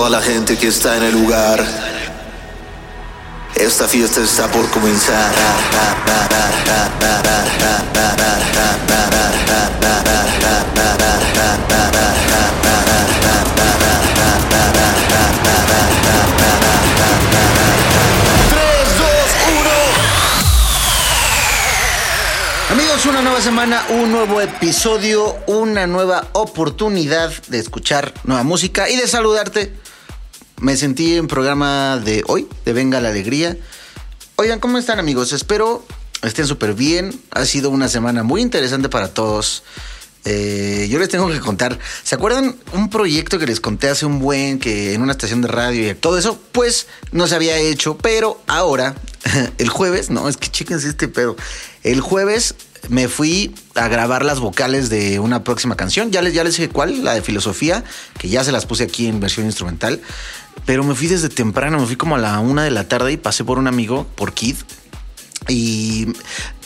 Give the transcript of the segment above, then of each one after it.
toda la gente que está en el lugar. Esta fiesta está por comenzar. Amigos, una nueva semana, un nuevo episodio, una nueva oportunidad de escuchar nueva música y de saludarte. Me sentí en programa de hoy, de Venga la Alegría. Oigan, ¿cómo están amigos? Espero estén súper bien. Ha sido una semana muy interesante para todos. Eh, yo les tengo que contar. ¿Se acuerdan un proyecto que les conté hace un buen que en una estación de radio y todo eso? Pues no se había hecho, pero ahora, el jueves, no, es que chéquense este pedo. El jueves me fui a grabar las vocales de una próxima canción. Ya les, ya les dije cuál, la de filosofía, que ya se las puse aquí en versión instrumental. Pero me fui desde temprano, me fui como a la una de la tarde y pasé por un amigo, por Kid. Y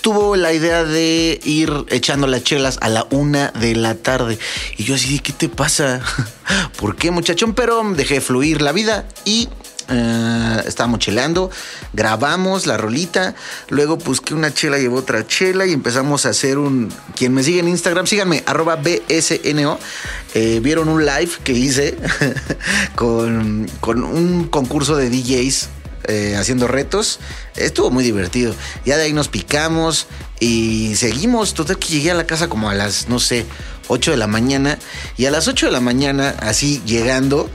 tuvo la idea de ir echando las chelas a la una de la tarde. Y yo así, ¿qué te pasa? ¿Por qué, muchachón? Pero dejé fluir la vida y eh, estábamos cheleando, grabamos la rolita, luego pues que una chela llevó otra chela y empezamos a hacer un... Quien me sigue en Instagram, síganme, arroba BSNO. Eh, vieron un live que hice con, con un concurso de DJs eh, haciendo retos. Estuvo muy divertido. Ya de ahí nos picamos y seguimos. Total que llegué a la casa como a las, no sé, 8 de la mañana. Y a las 8 de la mañana, así llegando,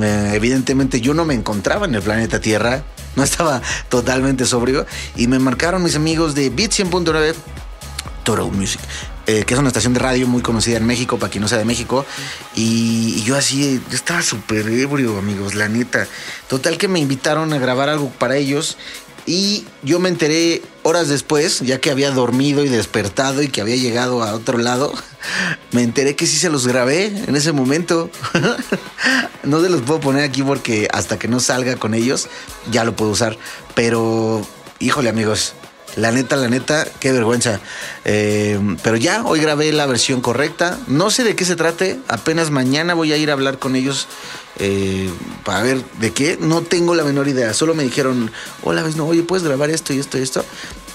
eh, evidentemente yo no me encontraba en el planeta Tierra. No estaba totalmente sobrio. Y me marcaron mis amigos de Beat 100.9 Total Music. eh, que es una estación de radio muy conocida en México, para quien no sea de México. Y, y yo así, yo estaba súper ebrio, amigos, la neta. Total que me invitaron a grabar algo para ellos. Y yo me enteré horas después, ya que había dormido y despertado y que había llegado a otro lado, me enteré que sí se los grabé en ese momento. no se los puedo poner aquí porque hasta que no salga con ellos ya lo puedo usar. Pero, híjole amigos, la neta, la neta, qué vergüenza. Eh, pero ya, hoy grabé la versión correcta. No sé de qué se trate. Apenas mañana voy a ir a hablar con ellos eh, para ver de qué. No tengo la menor idea. Solo me dijeron, hola, ves, no, oye, puedes grabar esto y esto y esto.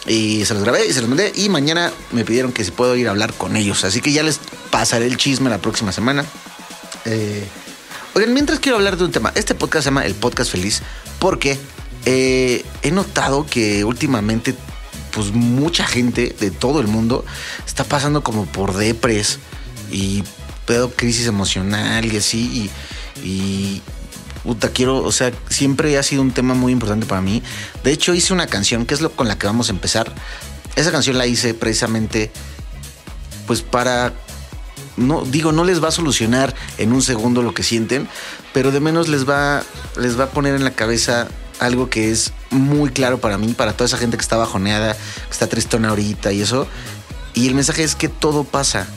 Y se los grabé y se los mandé. Y mañana me pidieron que si puedo ir a hablar con ellos. Así que ya les pasaré el chisme la próxima semana. Eh, oigan, mientras quiero hablar de un tema. Este podcast se llama El Podcast Feliz porque eh, he notado que últimamente pues mucha gente de todo el mundo está pasando como por depres y pedo crisis emocional y así y, puta quiero, o sea, siempre ha sido un tema muy importante para mí. De hecho hice una canción que es lo con la que vamos a empezar. Esa canción la hice precisamente pues para no digo no les va a solucionar en un segundo lo que sienten, pero de menos les va les va a poner en la cabeza algo que es muy claro para mí, para toda esa gente que está bajoneada, que está tristona ahorita y eso. Y el mensaje es que todo pasa.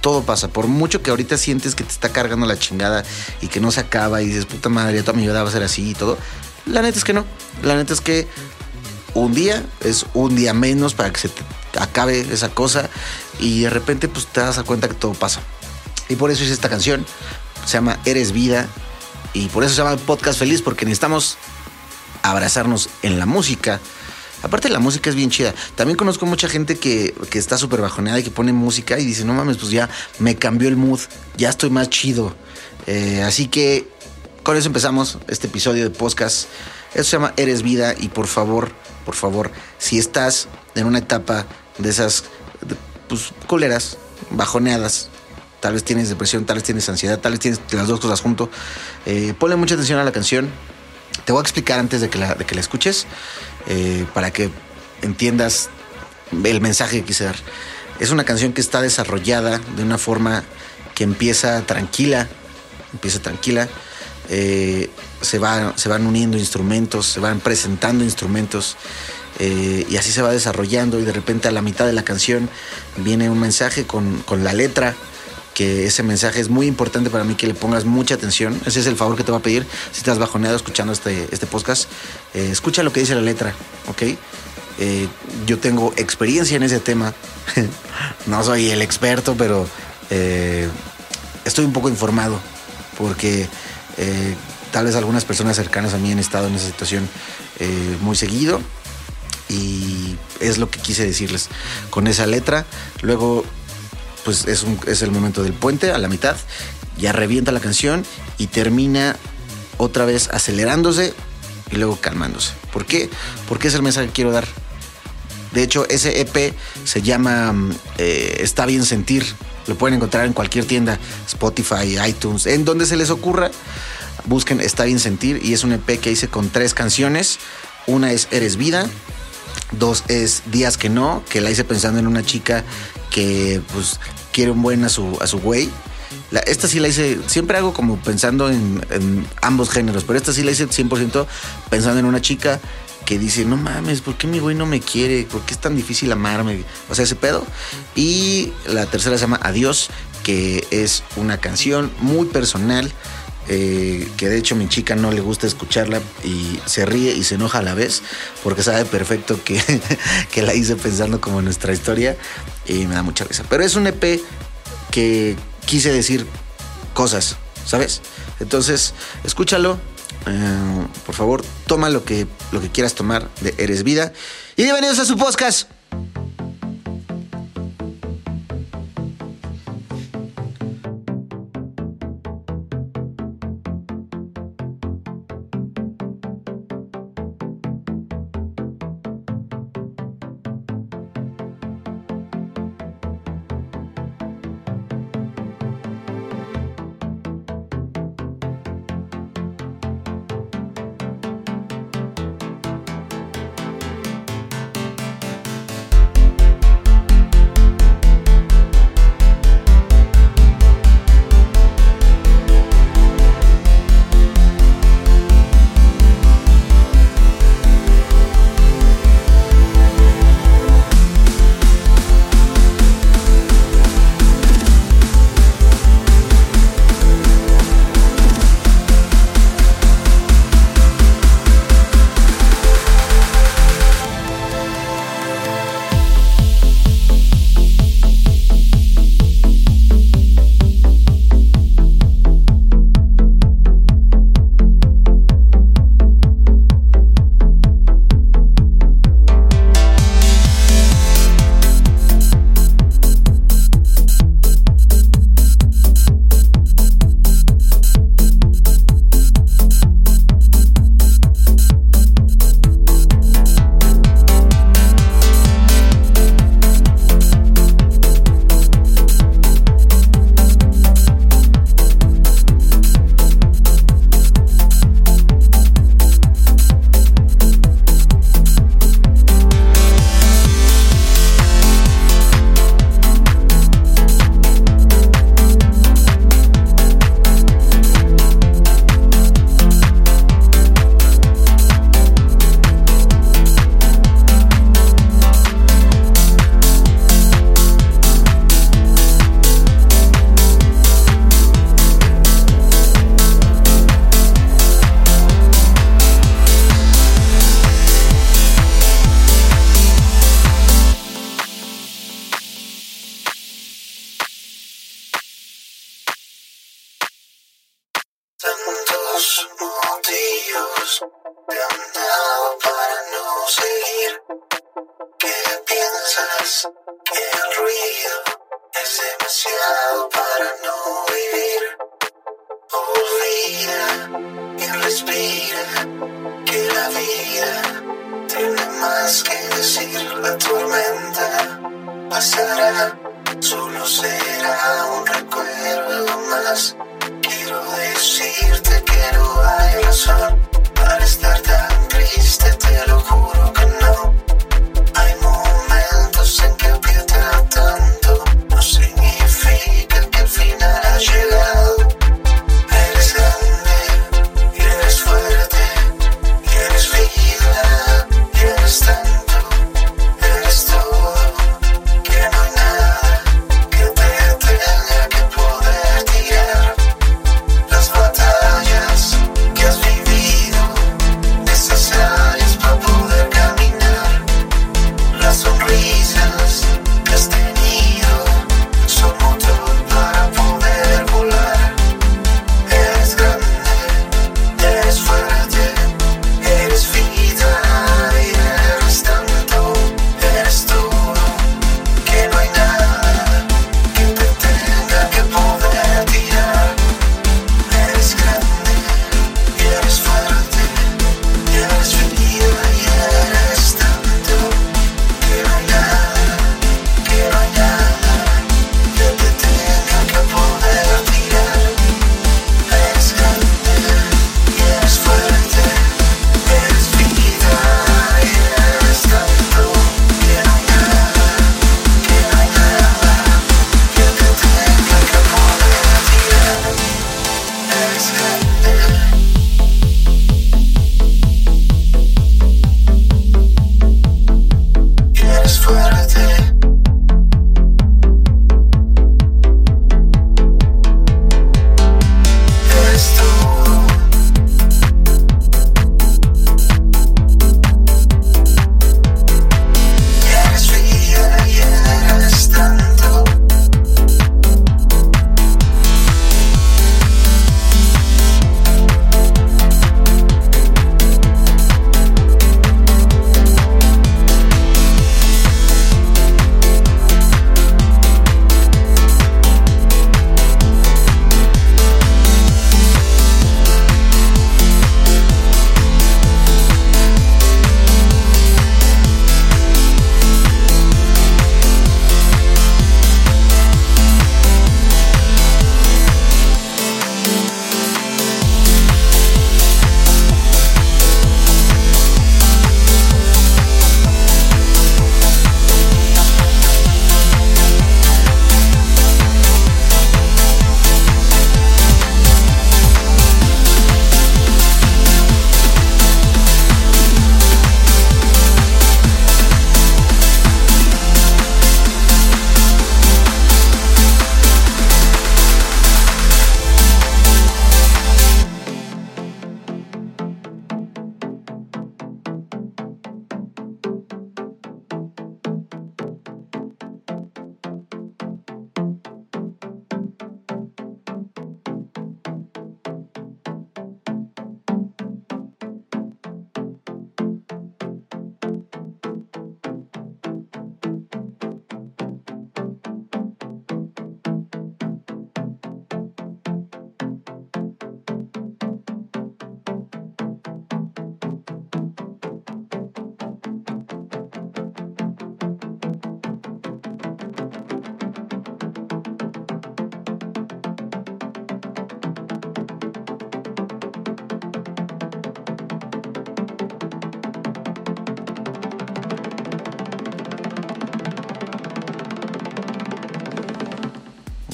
Todo pasa. Por mucho que ahorita sientes que te está cargando la chingada y que no se acaba y dices, puta madre, toda mi vida va a ser así y todo. La neta es que no. La neta es que un día es un día menos para que se acabe esa cosa y de repente pues te das cuenta que todo pasa. Y por eso hice esta canción. Se llama Eres Vida y por eso se llama Podcast Feliz porque necesitamos abrazarnos en la música. Aparte la música es bien chida. También conozco mucha gente que, que está súper bajoneada y que pone música y dice, no mames, pues ya me cambió el mood, ya estoy más chido. Eh, así que con eso empezamos este episodio de podcast. Eso se llama Eres Vida y por favor, por favor, si estás en una etapa de esas pues, coleras, bajoneadas, tal vez tienes depresión, tal vez tienes ansiedad, tal vez tienes las dos cosas junto, eh, ponle mucha atención a la canción te voy a explicar antes de que la, de que la escuches eh, para que entiendas el mensaje que quise dar. Es una canción que está desarrollada de una forma que empieza tranquila, empieza tranquila, eh, se, va, se van uniendo instrumentos, se van presentando instrumentos eh, y así se va desarrollando y de repente a la mitad de la canción viene un mensaje con, con la letra que ese mensaje es muy importante para mí que le pongas mucha atención. Ese es el favor que te voy a pedir si estás bajoneado escuchando este, este podcast. Eh, escucha lo que dice la letra, ¿ok? Eh, yo tengo experiencia en ese tema. no soy el experto, pero eh, estoy un poco informado porque tal vez algunas personas cercanas a mí han estado en esa situación muy seguido. Y es lo que quise decirles con esa letra. Luego, pues es, un- es el momento del puente a la mitad. Ya revienta la canción y termina otra vez acelerándose y luego calmándose. ¿Por qué? Porque es el mensaje que quiero dar. De hecho, ese EP se llama mm, eh, Está bien sentir. Lo pueden encontrar en cualquier tienda, Spotify, iTunes, en donde se les ocurra. Busquen Está bien sentir y es un EP que hice con tres canciones. Una es Eres vida, dos es Días que no, que la hice pensando en una chica que pues quiere un buen a su, a su güey. Esta sí la hice, siempre hago como pensando en, en ambos géneros, pero esta sí la hice 100% pensando en una chica que dice, no mames, ¿por qué mi güey no me quiere? ¿Por qué es tan difícil amarme? O sea, ese pedo. Y la tercera se llama Adiós, que es una canción muy personal, eh, que de hecho mi chica no le gusta escucharla y se ríe y se enoja a la vez, porque sabe perfecto que, que la hice pensando como en nuestra historia y me da mucha risa. Pero es un EP que quise decir cosas, ¿sabes? Entonces, escúchalo. eh, por favor, toma lo que, lo que quieras tomar de Eres Vida. Y bienvenidos a su podcast.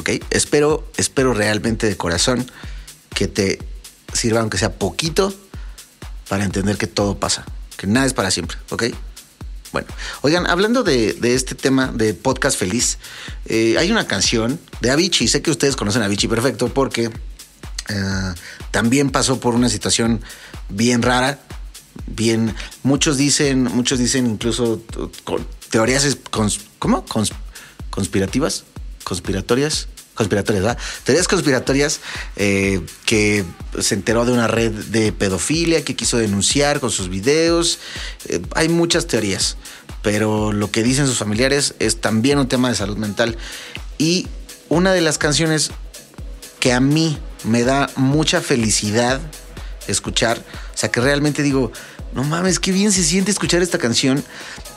¿Ok? Espero, espero realmente de corazón que te sirva, aunque sea poquito, para entender que todo pasa, que nada es para siempre, ¿ok? Bueno, oigan, hablando de, este tema de podcast feliz, eh, hay una canción de Avicii, sé que ustedes conocen a Avicii perfecto porque eh, también pasó por una situación bien rara, bien, muchos dicen, muchos dicen incluso teorías, cons- ¿cómo? Cons- conspirativas, conspiratorias, conspiratorias, ¿verdad? Teorías conspiratorias eh, que se enteró de una red de pedofilia que quiso denunciar con sus videos. Eh, hay muchas teorías, pero lo que dicen sus familiares es también un tema de salud mental. Y una de las canciones que a mí me da mucha felicidad escuchar, o sea que realmente digo, no mames, qué bien se siente escuchar esta canción.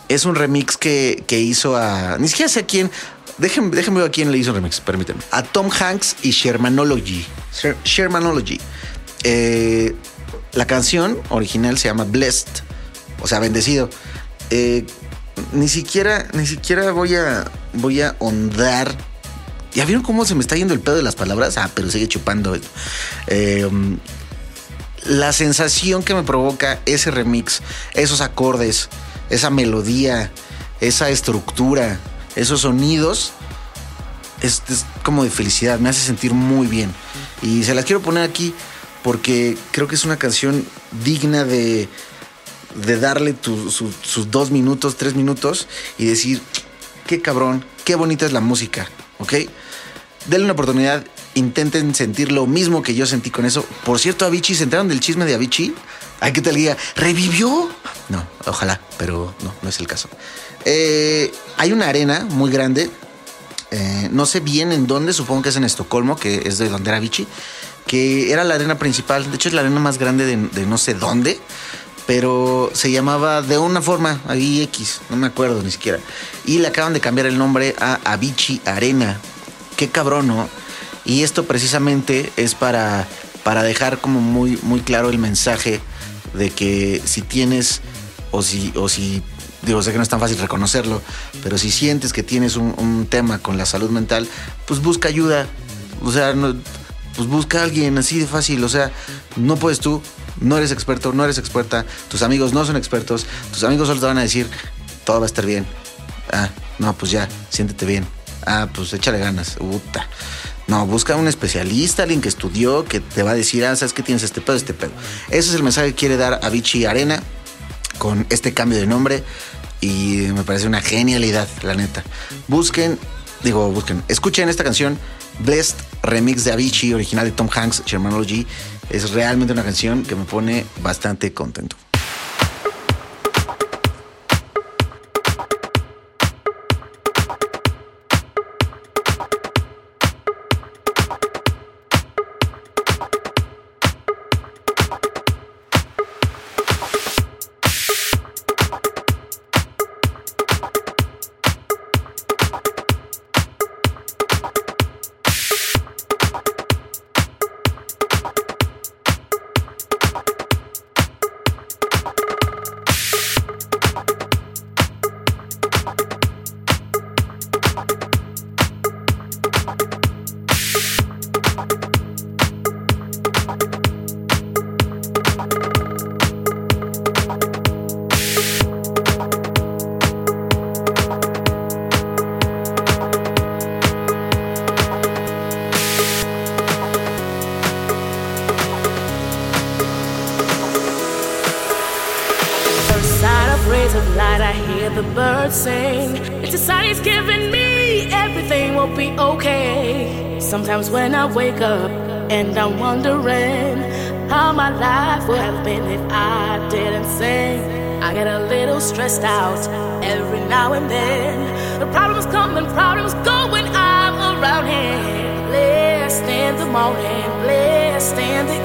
Es un remix que, que hizo a. Ni siquiera sé a quién. Déjenme, déjenme ver a quién le hizo remix, permítanme. A Tom Hanks y Shermanology. Sher- Shermanology. Eh, la canción original se llama Blessed, o sea, bendecido. Eh, ni siquiera, ni siquiera voy a, voy a ondar. ¿Ya vieron cómo se me está yendo el pedo de las palabras? Ah, pero sigue chupando. Eh, la sensación que me provoca ese remix, esos acordes, esa melodía, esa estructura, esos sonidos, es, como de felicidad, me hace sentir muy bien. Y se las quiero poner aquí porque creo que es una canción digna de, de darle sus dos minutos, tres minutos y decir, qué cabrón, qué bonita es la música, ¿ok? Denle una oportunidad, intenten sentir lo mismo que yo sentí con eso. Por cierto, Avicii, ¿se enteraron del chisme de Avicii? Ay, ¿qué tal guía? ¿Revivió? No, ojalá, pero no, no es el caso. Eh, hay una arena muy grande, eh, no sé bien en dónde, supongo que es en Estocolmo, que es de donde era Avicii, que era la arena principal, de hecho es la arena más grande de, de no sé dónde, pero se llamaba de una forma, ahí X, no me acuerdo ni siquiera. Y le acaban de cambiar el nombre a Avicii Arena. Qué cabrón, ¿no? Y esto precisamente es para, para dejar como muy, muy claro el mensaje de que si tienes o si, o si, digo, sé que no es tan fácil reconocerlo, pero si sientes que tienes un, tema con la salud mental, pues busca ayuda. O sea, pues busca a alguien así de fácil. O sea, no puedes tú, no eres experto, no eres experta, tus amigos no son expertos, tus amigos solo te van a decir, todo va a estar bien. Ah, no, pues ya, siéntete bien. Ah, pues échale ganas. Puta. No, busca un especialista, alguien que estudió, que te va a decir, ah, sabes que tienes este pedo, este pedo. Ese es el mensaje que quiere dar Avicii Arena con este cambio de nombre y me parece una genialidad, la neta. Busquen, digo, busquen, escuchen esta canción, Blessed Remix de Avicii, original de Tom Hanks, Shermanology. Es realmente una canción que me pone bastante contento. And I'm wondering how my life would have been if I didn't sing, I get a little stressed out every now and then. The problems come and problems go when I'm around here. Blessed in the morning, blessed in the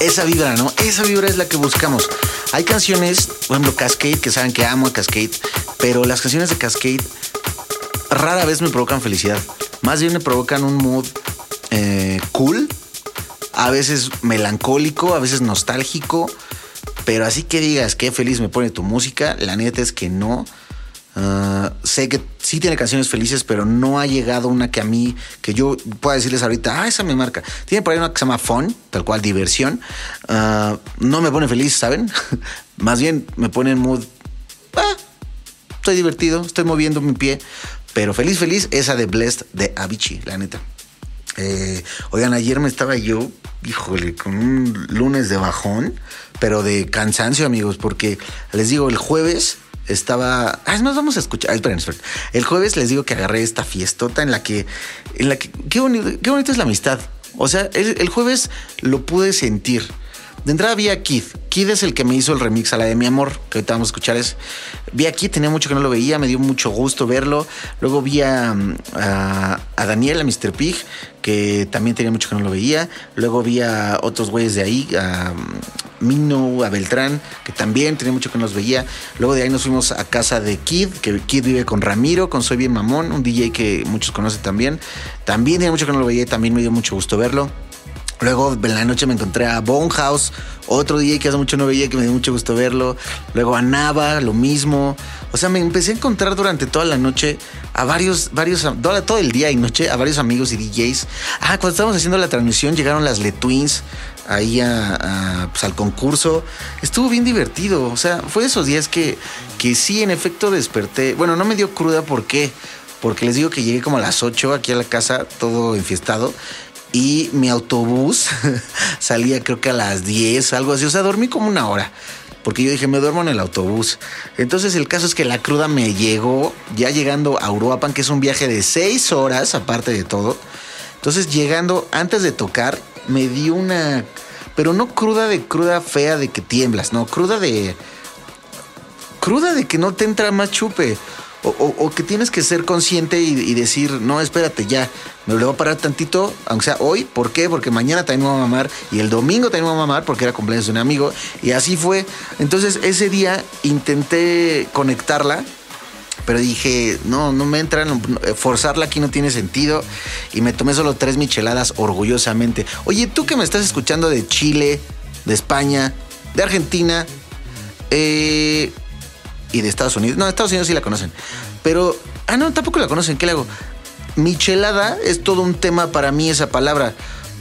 Esa vibra, ¿no? Esa vibra es la que buscamos. Hay canciones, por ejemplo, Cascade, que saben que amo a Cascade, pero las canciones de Cascade rara vez me provocan felicidad. Más bien me provocan un mood eh, cool, a veces melancólico, a veces nostálgico, pero así que digas qué feliz me pone tu música, la neta es que no. Ah, sé que sí tiene canciones felices, pero no ha llegado una que a mí, que yo pueda decirles ahorita, ah, esa me marca. Tiene por ahí una que se llama Fun, tal cual, diversión. Ah, no me pone feliz, ¿saben? Más bien me pone en mood, ah, estoy divertido, estoy moviendo mi pie. Pero feliz, feliz, esa de Blessed de Avicii, la neta. Eh, oigan, ayer me estaba yo, híjole, con un lunes de bajón, pero de cansancio, amigos, porque les digo, el jueves estaba. Ah, es más, vamos a escuchar. Esperen, esperen. El jueves les digo que agarré esta fiestota en la que. En la que qué, bonito, qué bonito es la amistad. O sea, el, el jueves lo pude sentir. De entrada vi a Kid. Kid es el que me hizo el remix a la de mi amor, que ahorita vamos a escuchar es. Vi a Kid, tenía mucho que no lo veía, me dio mucho gusto verlo. Luego vi a, a, a Daniel, a Mr. Pig, que también tenía mucho que no lo veía. Luego vi a otros güeyes de ahí, a Mino, a Beltrán, que también tenía mucho que no los veía. Luego de ahí nos fuimos a casa de Kid, que Kid vive con Ramiro, con Soy Bien Mamón, un DJ que muchos conocen también. También tenía mucho que no lo veía y también me dio mucho gusto verlo. Luego en la noche me encontré a Bonehouse, otro DJ que hace mucho no veía, que me dio mucho gusto verlo. Luego a Nava, lo mismo. O sea, me empecé a encontrar durante toda la noche a varios, varios, todo el día y noche, a varios amigos y DJs. Ah, cuando estábamos haciendo la transmisión llegaron las Le Twins ahí pues, al concurso. Estuvo bien divertido. O sea, fue esos días que, que sí, en efecto, desperté. Bueno, no me dio cruda, ¿por qué? Porque les digo que llegué como a las 8 aquí a la casa, todo enfiestado y mi autobús salía creo que a las 10, algo así. O sea, dormí como una hora. Porque yo dije, me duermo en el autobús. Entonces el caso es que la cruda me llegó ya llegando a Uruapan, que es un viaje de 6 horas, aparte de todo. Entonces llegando, antes de tocar, me dio una... Pero no cruda de cruda fea de que tiemblas, no, cruda de... Cruda de que no te entra más chupe. O, o, que tienes que ser consciente y, y, decir, no, espérate, ya, me lo voy a parar tantito, aunque sea hoy. ¿Por qué? Porque mañana también me voy a mamar y el domingo también me voy a mamar porque era cumpleaños de un amigo. Y así fue. Entonces ese día intenté conectarla, pero dije, no, no me entran, forzarla aquí no tiene sentido. Y me tomé solo tres micheladas orgullosamente. Oye, tú que me estás escuchando de Chile, de España, de Argentina eh, y de Estados Unidos. No, Estados Unidos sí la conocen. Pero, ah, no, tampoco la conocen. ¿Qué le hago? Michelada es todo un tema para mí esa palabra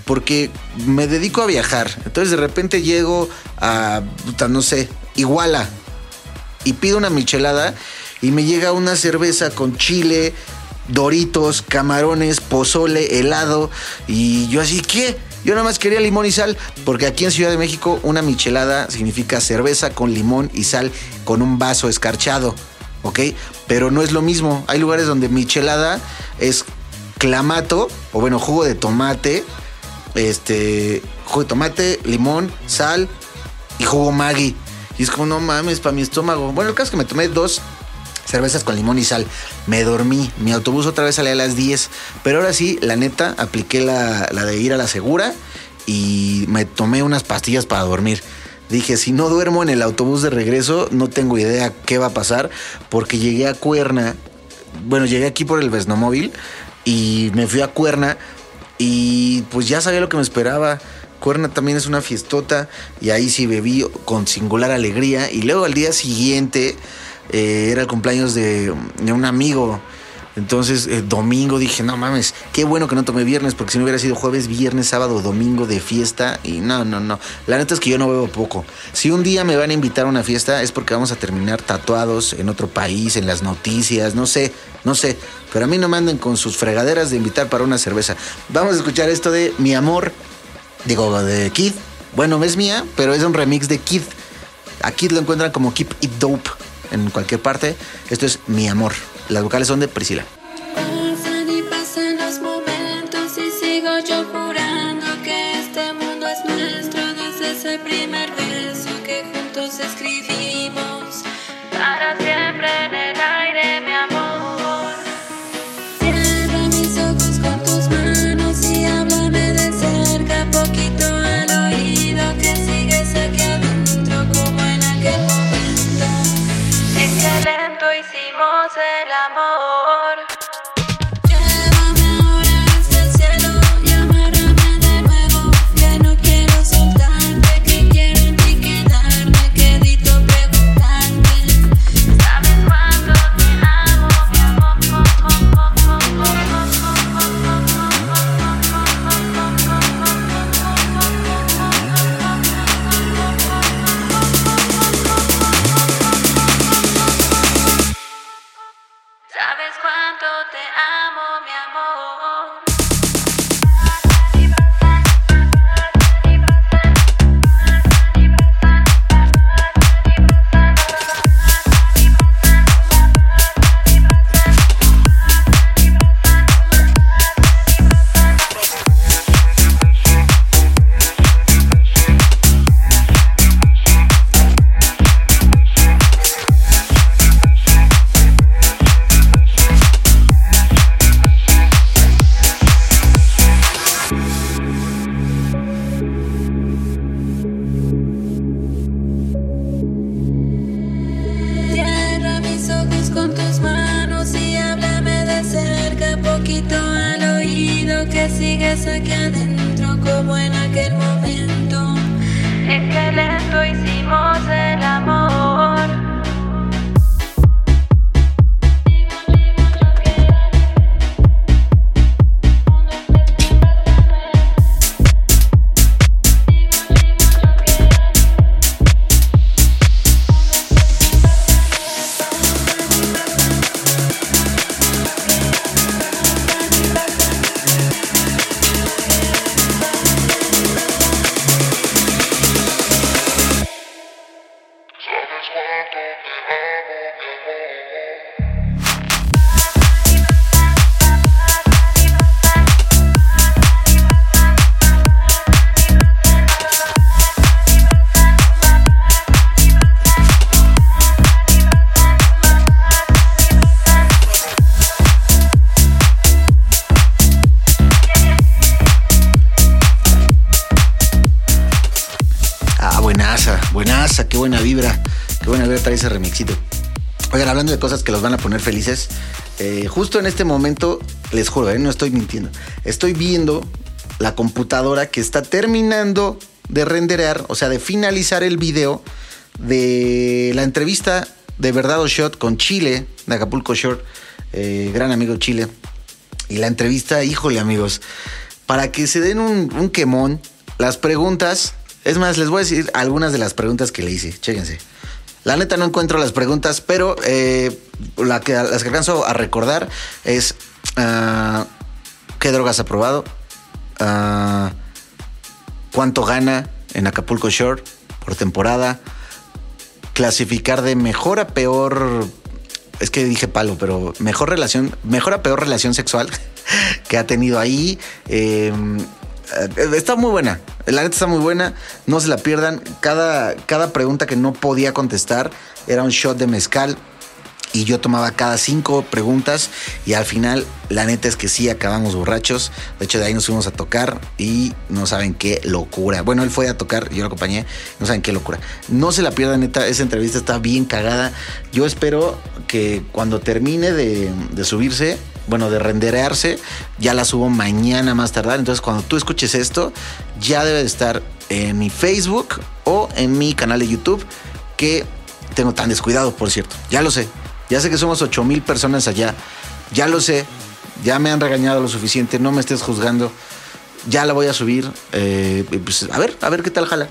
porque me dedico a viajar. Entonces de repente llego a, no sé, Iguala y pido una michelada y me llega una cerveza con chile, doritos, camarones, pozole, helado y yo así, ¿qué? Yo nada más quería limón y sal, porque aquí en Ciudad de México una michelada significa cerveza con limón y sal con un vaso escarchado, ¿ok? Pero no es lo mismo. Hay lugares donde michelada es clamato, o bueno, jugo de tomate, este, jugo de tomate, limón, sal y jugo Maggi. Y es como, no mames, para mi estómago. Bueno, el caso es que me tomé dos cervezas con limón y sal. Me dormí. Mi autobús otra vez salía a las 10. Pero ahora sí, la neta, apliqué la, la de ir a la segura y me tomé unas pastillas para dormir. Dije, si no duermo en el autobús de regreso, no tengo idea qué va a pasar, porque llegué a Cuerna, bueno, llegué aquí por el Vesnomóvil y me fui a Cuerna y pues ya sabía lo que me esperaba. Cuerna también es una fiestota y ahí sí bebí con singular alegría. Y luego al día siguiente eh, era cumpleaños de, un amigo. Entonces, eh, domingo dije, no mames, qué bueno que no tomé viernes, porque si no hubiera sido jueves, viernes, sábado, domingo de fiesta. Y no, no, no. La neta es que yo no bebo poco. Si un día me van a invitar a una fiesta, es porque vamos a terminar tatuados en otro país, en las noticias, no sé, no sé. Pero a mí no me anden con sus fregaderas de invitar para una cerveza. Vamos a escuchar esto de Mi Amor, digo, de Kid. Bueno, es mía, pero es un remix de Kid. A Kid lo encuentran como Keep It Dope en cualquier parte. Esto es Mi Amor. Las vocales son de Priscila. El amor. Poner felices, eh, justo en este momento, les juro, eh, no estoy mintiendo, estoy viendo la computadora que está terminando de renderear, o sea, de finalizar el video de la entrevista de Verdad o Shot con Chile, de Acapulco Short, eh, gran amigo Chile. Y la entrevista, híjole amigos, para que se den un, un quemón, las preguntas, es más, les voy a decir algunas de las preguntas que le hice, chéquense. La neta no encuentro las preguntas, pero eh, la que, las que alcanzo a recordar es ah, qué drogas ha probado, Ah, cuánto gana en Acapulco Shore por temporada, clasificar de mejor a peor, es que dije palo, pero mejor relación, mejor a peor relación sexual que ha tenido ahí. Eh, está muy buena, la neta está muy buena, no se la pierdan. Cada, cada pregunta que no podía contestar era un shot de mezcal y yo tomaba cada cinco preguntas y al final la neta es que sí acabamos borrachos. De hecho de ahí nos fuimos a tocar y no saben qué locura. Bueno, él fue a tocar, yo lo acompañé, no saben qué locura. No se la pierdan neta, esa entrevista está bien cagada. Yo espero que cuando termine de, de subirse, bueno, de renderearse, ya la subo mañana más tardar. Entonces cuando tú escuches esto, ya debe de estar en mi Facebook o en mi canal de YouTube que tengo tan descuidado, por cierto. Ya lo sé. Ya sé que somos 8 mil personas allá. Ya lo sé. Ya me han regañado lo suficiente. No me estés juzgando. Ya la voy a subir. Eh, pues, a ver, a ver qué tal jala.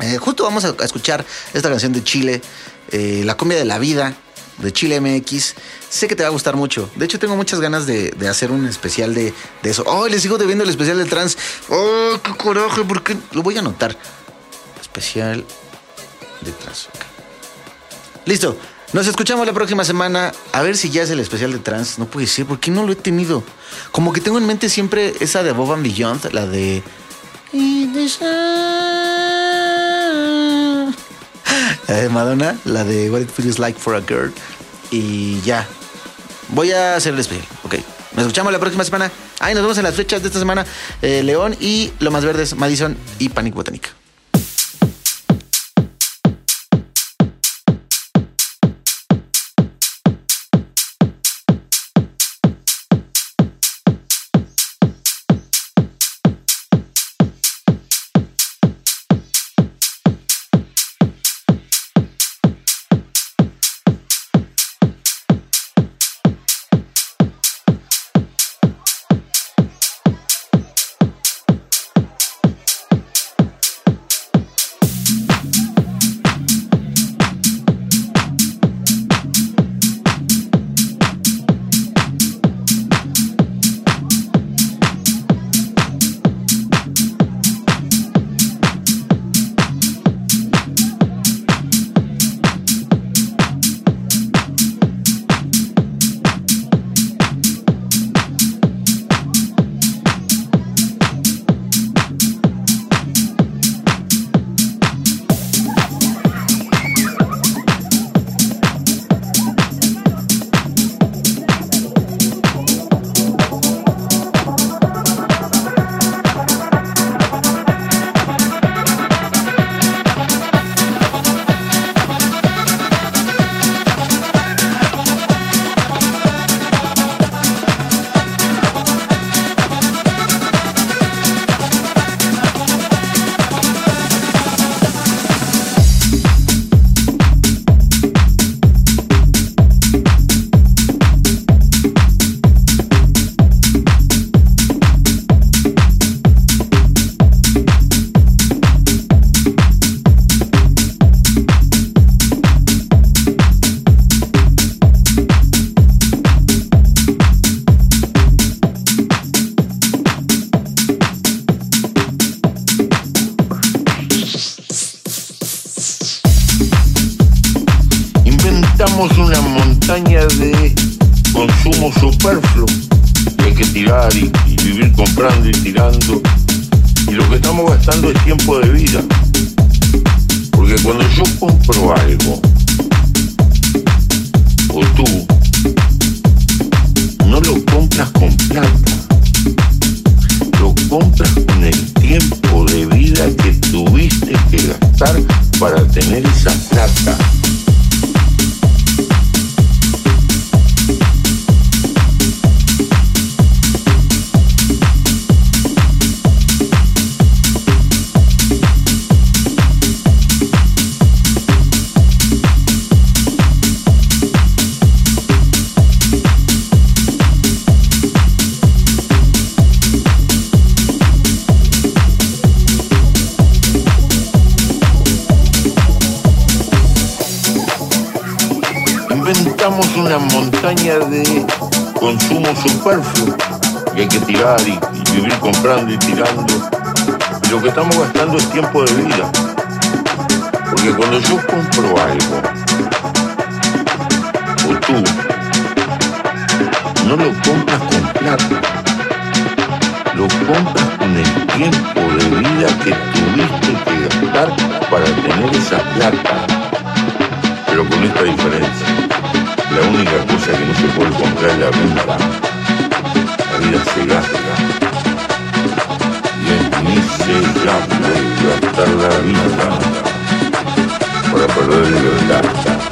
Eh, justo vamos a, escuchar esta canción de Chile, eh, La cumbia de la vida, de Chile MX. Sé que te va a gustar mucho. De hecho, tengo muchas ganas de, de hacer un especial de, de eso. ¡Oh, les sigo debiendo el especial del trans! ¡Oh, qué coraje! ¿Por qué? Lo voy a anotar. Especial de trans. Listo. Nos escuchamos la próxima semana. A ver si ya es el especial de trans. No puede ser, porque no lo he tenido. Como que tengo en mente siempre esa de Bob and Beyond, la de. Madonna, la de What It Feels Like for a Girl. Y ya. Voy a hacer el especial, ok. Nos escuchamos la próxima semana. Ahí nos vemos en las fechas de esta semana. Eh, León y Lo Más Verdes, Madison y Panic Botánica. Para tener esa plata. Una montaña de consumo superfluo y hay que tirar y, y vivir comprando y tirando. Y lo que estamos gastando es tiempo de vida. Porque cuando yo compro algo, o tú, no lo compras con plata, lo compras con el tiempo de vida que tuviste que gastar para tener esa plata. Pero con esta diferencia, la única cosa que no se puede comprar es la vida. La vida se gasta. Y es miserable gastar la vida para perder. Toda